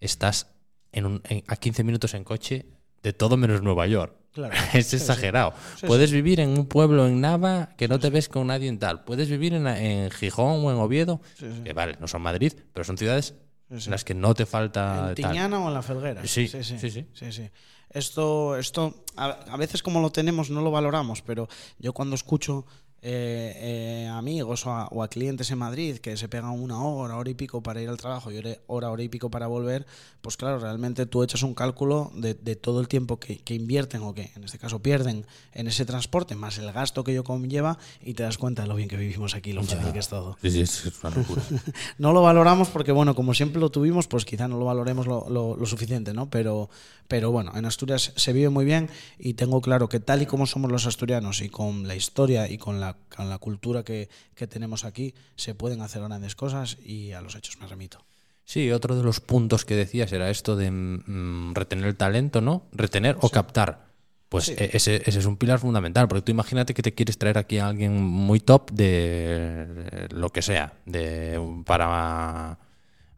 estás en un, en- a 15 minutos en coche de todo menos Nueva York. Claro. Es sí. exagerado. Sí, Puedes vivir en un pueblo en Nava que no te ves con nadie en tal. Puedes vivir en, en Gijón o en Oviedo, Sí, sí. que vale, no son Madrid, pero son ciudades Sí, sí. en las que no te falta ¿En tal. Tiñana o en la Felguera? Sí, sí, sí. sí, sí. sí, sí. Esto, esto a, a veces como lo tenemos no lo valoramos, pero yo cuando escucho eh, eh, amigos o a, clientes en Madrid que se pegan una hora, hora y pico para ir al trabajo y hora, hora y pico para volver, pues claro, realmente tú echas un cálculo de, todo el tiempo que, invierten o que en este caso pierden en ese transporte, más el gasto que ello conlleva y te das cuenta de lo bien que vivimos aquí, lo fácil que es todo. Sí, sí, es una locura. no lo valoramos porque, bueno, como siempre lo tuvimos, pues quizá no lo valoremos lo, lo suficiente, ¿no? Pero, pero bueno, en Asturias se vive muy bien y tengo claro que tal y como somos los asturianos y con la historia y con la con la cultura que, tenemos aquí, se pueden hacer grandes cosas y a los hechos me remito. Sí, otro de los puntos que decías era esto de mm, retener el talento, ¿no? Retener o captar. Pues e, ese, ese, es un pilar fundamental, porque tú imagínate que te quieres traer aquí a alguien muy top de lo que sea, de para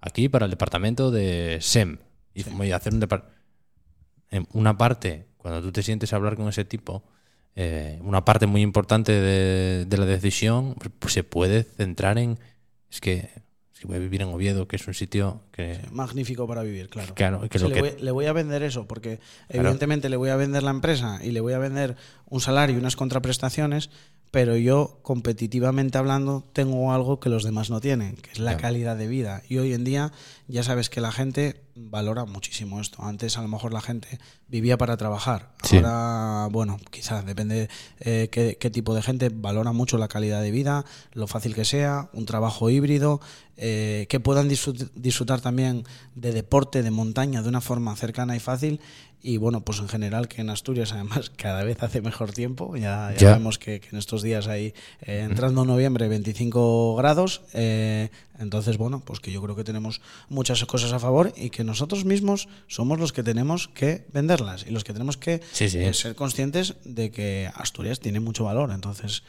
aquí, para el departamento de SEM, y hacer un en una parte, cuando tú te sientes a hablar con ese tipo, eh, una parte muy importante de, la decisión pues, se puede centrar en, es que si voy a vivir en Oviedo, que es un sitio que... magnífico para vivir, claro. que le, voy, le, voy, a vender eso, porque evidentemente le voy a vender la empresa y le voy a vender un salario y unas contraprestaciones, pero yo, competitivamente hablando, tengo algo que los demás no tienen, que es la calidad de vida. Y hoy en día ya sabes que la gente valora muchísimo esto. Antes a lo mejor la gente vivía para trabajar. Ahora, bueno, quizás depende eh, qué, tipo de gente, valora mucho la calidad de vida, lo fácil que sea, un trabajo híbrido, eh, que puedan disfrutar también de deporte, de montaña, de una forma cercana y fácil y bueno, pues en general que en Asturias además cada vez hace mejor tiempo. Ya, ya, vemos que, en estos días hay, eh, entrando en noviembre, 25 grados. Eh, entonces, bueno, pues que yo creo que tenemos muchas cosas a favor y que nosotros mismos somos los que tenemos que venderlas y los que tenemos que eh, ser conscientes de que Asturias tiene mucho valor. Entonces,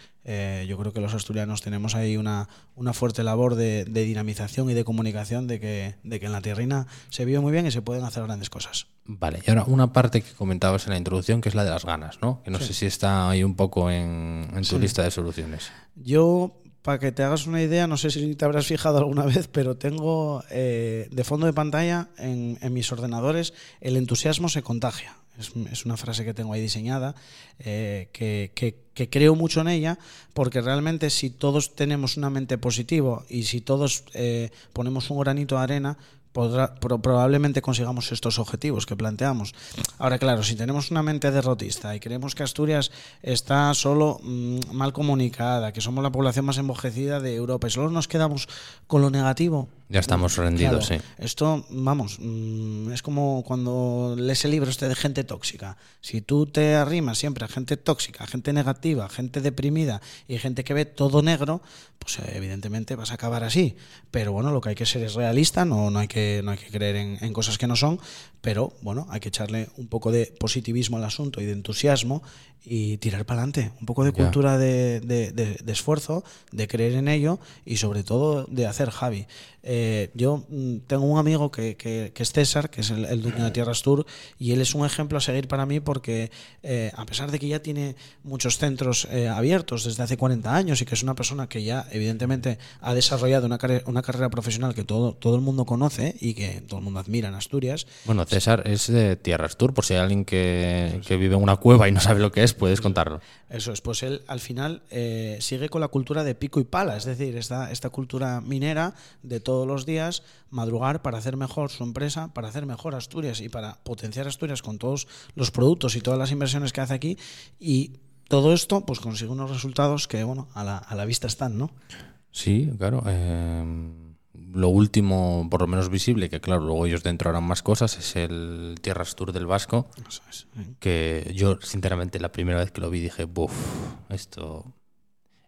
yo creo que los asturianos tenemos ahí una, una fuerte labor de, dinamización y de comunicación de que, de que en la tierrina se vive muy bien y se pueden hacer grandes cosas. Vale, y ahora una parte que comentabas en la introducción, que es la de las ganas, ¿no? Que no sé si está ahí un poco en, tu lista de soluciones. Yo, para que te hagas una idea, no sé si te habrás fijado alguna vez, pero tengo eh, de fondo de pantalla en, mis ordenadores el entusiasmo se contagia. Es, una frase que tengo ahí diseñada, eh, que, creo mucho en ella, porque realmente si todos tenemos una mente positiva y si todos eh, ponemos un granito de arena, probablemente consigamos estos objetivos que planteamos. Ahora, claro, si tenemos una mente derrotista y creemos que Asturias está solo mm, mal comunicada, que somos la población más envejecida de Europa y solo nos quedamos con lo negativo, ya estamos rendidos, sí. Esto, vamos, mm, es como cuando lees el libro este de gente tóxica. Si tú te arrimas siempre a gente tóxica, gente negativa, gente deprimida y gente que ve todo negro, pues eh, evidentemente vas a acabar así. Pero bueno, lo que hay que ser es realista, no, no, hay, que, no hay que creer en, cosas que no son, pero bueno, hay que echarle un poco de positivismo al asunto y de entusiasmo y tirar para adelante. Un poco de cultura de, de, esfuerzo, de creer en ello y sobre todo de hacer Javi. Eh, yo mm, tengo un amigo que, que, es César, que es el, dueño de Tierras Tour, y él es un ejemplo a seguir para mí porque eh, a pesar de que ya tiene muchos centros eh, abiertos desde hace 40 años y que es una persona que ya evidentemente ha desarrollado una, una carrera profesional que todo, todo el mundo conoce y que todo el mundo admira en Asturias. Bueno, César es de Tierras Tour, por si hay alguien que, que vive en una cueva y no sabe lo que es, puedes contarlo. Eso es, pues él al final sigue con la cultura de pico y pala, es decir, esta, esta cultura minera de todos los días madrugar para hacer mejor su empresa, para hacer mejor Asturias y para potenciar Asturias con todos los productos y todas las inversiones que hace aquí y todo esto pues consigue unos resultados que bueno a la, a la vista están, ¿no? Sí, claro. Eh, lo último, por lo menos visible, que claro, luego ellos dentro harán más cosas, es el Tierras Tour del Vasco. Que yo, sinceramente, la primera vez que lo vi dije, buf, esto...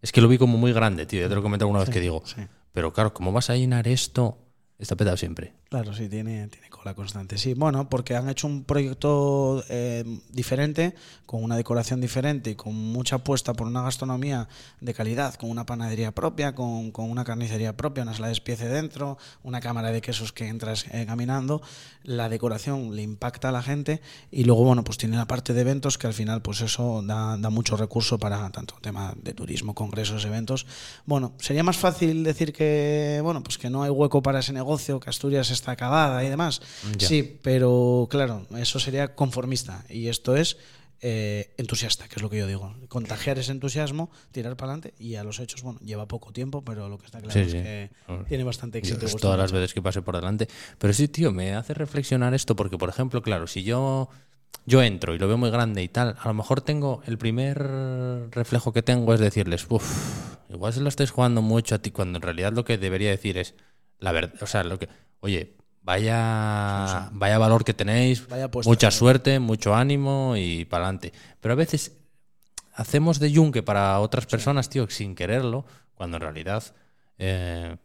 Es que lo vi como muy grande, tío. Ya te lo he comentado una vez que digo, pero claro, ¿cómo vas a llenar esto? Está petado siempre. Claro, sí, tiene, tiene cola constante. Sí, bueno, porque han hecho un proyecto eh, diferente, con una decoración diferente con mucha apuesta por una gastronomía de calidad, con una panadería propia, con, una carnicería propia, una sala de espiece dentro, una cámara de quesos que entras eh, caminando. La decoración le impacta a la gente y luego, bueno, pues tiene la parte de eventos que al final, pues eso da, da mucho recurso para tanto tema de turismo, congresos, eventos. Bueno, sería más fácil decir que, bueno, pues que no hay hueco para ese negocio, que Asturias está acabada y demás. Sí, pero claro, eso sería conformista. Y esto es eh, entusiasta, que es lo que yo digo. Contagiar ese entusiasmo, tirar para adelante y a los hechos, bueno, lleva poco tiempo, pero lo que está claro Sí, es sí. que tiene bastante éxito. todas las veces que pase por delante. Pero sí, tío, me hace reflexionar esto porque, por ejemplo, claro, si yo, yo entro y lo veo muy grande y tal, a lo mejor tengo el primer reflejo que tengo es decirles, uff, igual se lo estáis jugando mucho a ti, cuando en realidad lo que debería decir es la verdad, o sea, lo que, oye, vaya, vaya valor que tenéis, Vaya mucha suerte, mucho ánimo y para adelante. Pero a veces hacemos de yunque para otras personas, tío, sin quererlo, cuando en realidad eh,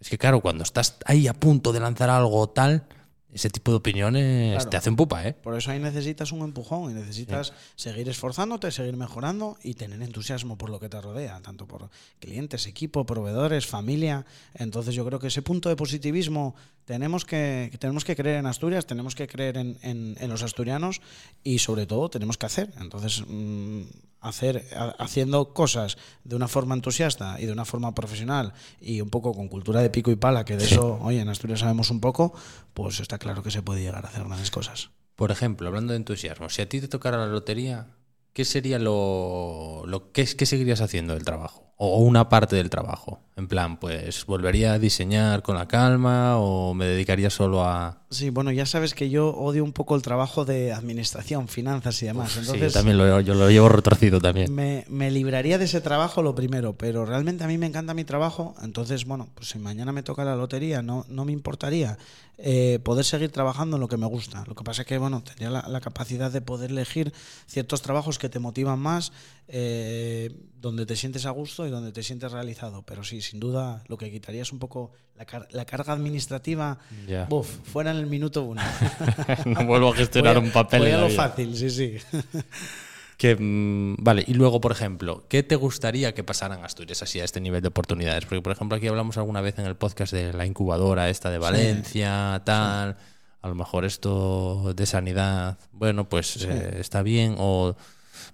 es que claro, cuando estás ahí a punto de lanzar algo tal, ese tipo de opiniones Claro. te hacen pupa, ¿eh? Por eso ahí necesitas un empujón y necesitas seguir esforzándote, seguir mejorando y tener entusiasmo por lo que te rodea, tanto por clientes, equipo, proveedores, familia. Entonces yo creo que ese punto de positivismo tenemos que, tenemos que creer en Asturias, tenemos que creer en, en- en los asturianos y sobre todo tenemos que hacer. Entonces mm, hacer ha- haciendo cosas de una forma entusiasta y de una forma profesional y un poco con cultura de pico y pala, que de Sí. eso, oye, en Asturias sabemos un poco, pues está claro que se puede llegar a hacer grandes cosas. Por ejemplo, hablando de entusiasmo, si a ti te tocara la lotería, ¿qué sería lo, lo qué, qué seguirías haciendo del trabajo? O una parte del trabajo. En plan, pues, ¿volvería a diseñar con la calma o me dedicaría solo a... Sí, bueno, ya sabes que yo odio un poco el trabajo de administración, finanzas y demás. Sí, yo también lo, yo lo llevo retorcido también. me, me libraría de ese trabajo lo primero, pero realmente a mí me encanta mi trabajo. Entonces, bueno, pues si mañana me toca la lotería, no, no me importaría eh, poder seguir trabajando en lo que me gusta. Lo que pasa es que, bueno, tendría la, la capacidad de poder elegir ciertos trabajos que te motivan más, eh, donde te sientes a gusto y donde te sientes realizado. Pero sí, sin duda, lo que quitaría es un poco la, car- la carga administrativa. Ya. Buf, fuera en el minuto uno. no vuelvo a gestionar Voy un papel. voy en a la lo vida. fácil, sí, sí. Que, mm, vale, y luego, por ejemplo, ¿qué te gustaría que pasara en Asturias así a este nivel de oportunidades? Porque, por ejemplo, aquí hablamos alguna vez en el podcast de la incubadora esta de Valencia, tal. A lo mejor esto de sanidad, bueno, pues eh, está bien. O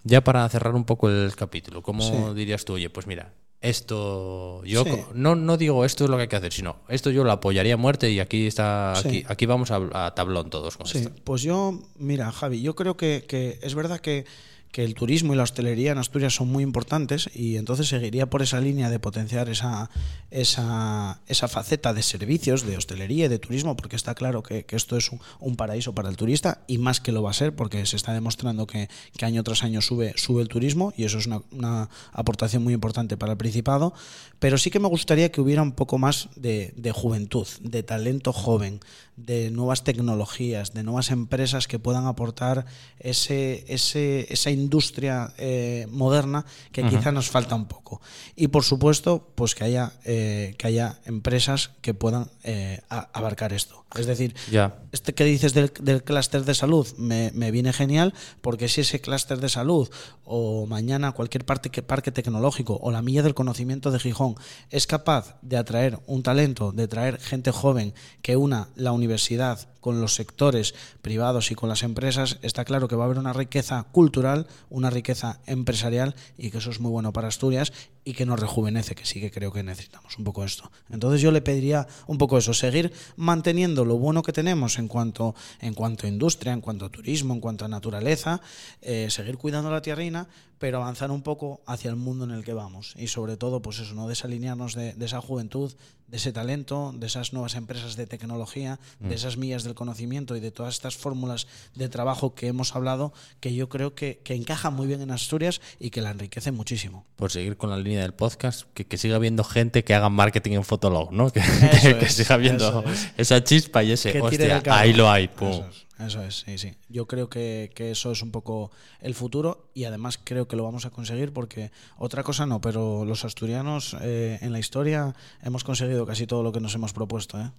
ya para cerrar un poco el capítulo, ¿cómo Sí. dirías tú? Oye, pues mira, esto yo Sí. no, no digo esto es lo que hay que hacer, sino esto yo lo apoyaría a muerte y aquí está, Sí. aquí, aquí vamos a, a tablón todos con Sí, esto. pues yo, mira, Javi, yo creo que, que es verdad que, que el turismo y la hostelería en Asturias son muy importantes y entonces seguiría por esa línea de potenciar esa, esa, esa faceta de servicios, de hostelería y de turismo, porque está claro que, que esto es un, paraíso para el turista y más que lo va a ser porque se está demostrando que, que año tras año sube, sube el turismo y eso es una, una aportación muy importante para el Principado, pero sí que me gustaría que hubiera un poco más de, de juventud, de talento joven, de nuevas tecnologías, de nuevas empresas que puedan aportar ese, ese, esa industria eh, moderna que quizá nos falta un poco. Y por supuesto, pues que haya, eh, que haya empresas que puedan eh, a- abarcar esto. Es decir, Ya. este que dices del, del clúster de salud me, me viene genial porque si ese clúster de salud o mañana cualquier parte que, parque tecnológico o la milla del conocimiento de Gijón es capaz de atraer un talento, de traer gente joven que una la universidad con los sectores privados y con las empresas, está claro que va a haber una riqueza cultural, una riqueza empresarial y que eso es muy bueno para Asturias y que nos rejuvenece, que sí que creo que necesitamos un poco esto. Entonces yo le pediría un poco eso, seguir manteniendo lo bueno que tenemos en cuanto, en cuanto a industria, en cuanto a turismo, en cuanto a naturaleza, eh, seguir cuidando la tierrina, pero avanzar un poco hacia el mundo en el que vamos. Y sobre todo, pues eso, no desalinearnos de, de esa juventud, de ese talento, de esas nuevas empresas de tecnología, de esas millas del conocimiento y de todas estas fórmulas de trabajo que hemos hablado, que yo creo que, que encajan muy bien en Asturias y que la enriquecen muchísimo. por seguir con la línea del podcast, que, que siga habiendo gente que haga marketing en Fotolog, ¿no? Que, que es, siga es. esa chispa y ese, hostia, ahí lo hay, pum. Eso es, eso es, sí, sí. Yo creo que, que eso es un poco el futuro y además creo que lo vamos a conseguir porque otra cosa no, pero los asturianos eh, en la historia hemos conseguido casi todo lo que nos hemos propuesto. ¿eh?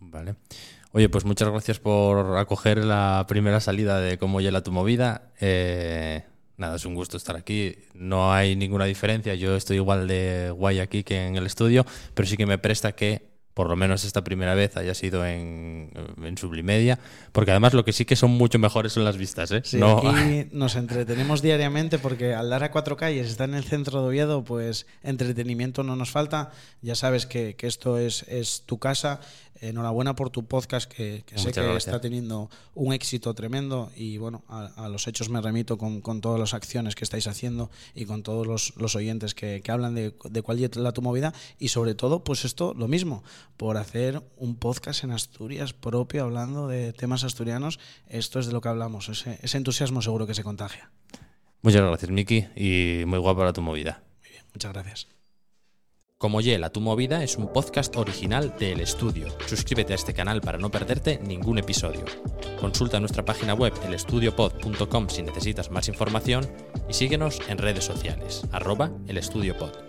Vale. Oye, pues muchas gracias por acoger la primera salida de Cómo Hiela tu Movida. Eh, nada, es un gusto estar aquí. No hay ninguna diferencia. Yo estoy igual de guay aquí que en el estudio, pero sí que me presta que por lo menos esta primera vez haya sido en, en Sublimedia, porque además lo que sí que son mucho mejores son las vistas. ¿eh? Sí, aquí nos entretenemos diariamente porque al dar a cuatro calles, está en el centro de Oviedo, pues entretenimiento no nos falta. Ya sabes que, que esto es, es tu casa enhorabuena por tu podcast que, sé que está teniendo un éxito tremendo y bueno, a, los hechos me remito con, todas las acciones que estáis haciendo y con todos los, oyentes que, hablan de, de, cuál es la tu movida y sobre todo pues esto lo mismo, por hacer un podcast en Asturias propio hablando de temas asturianos, esto es de lo que hablamos, ese, ese entusiasmo seguro que se contagia. Muchas gracias Miki y muy guapo la tu movida. Muy bien, muchas gracias. Como Yela, tu movida es un podcast original de El Estudio. Suscríbete a este canal para no perderte ningún episodio. Consulta nuestra página web elestudiopod.com si necesitas más información y síguenos en redes sociales, arroba elestudiopod.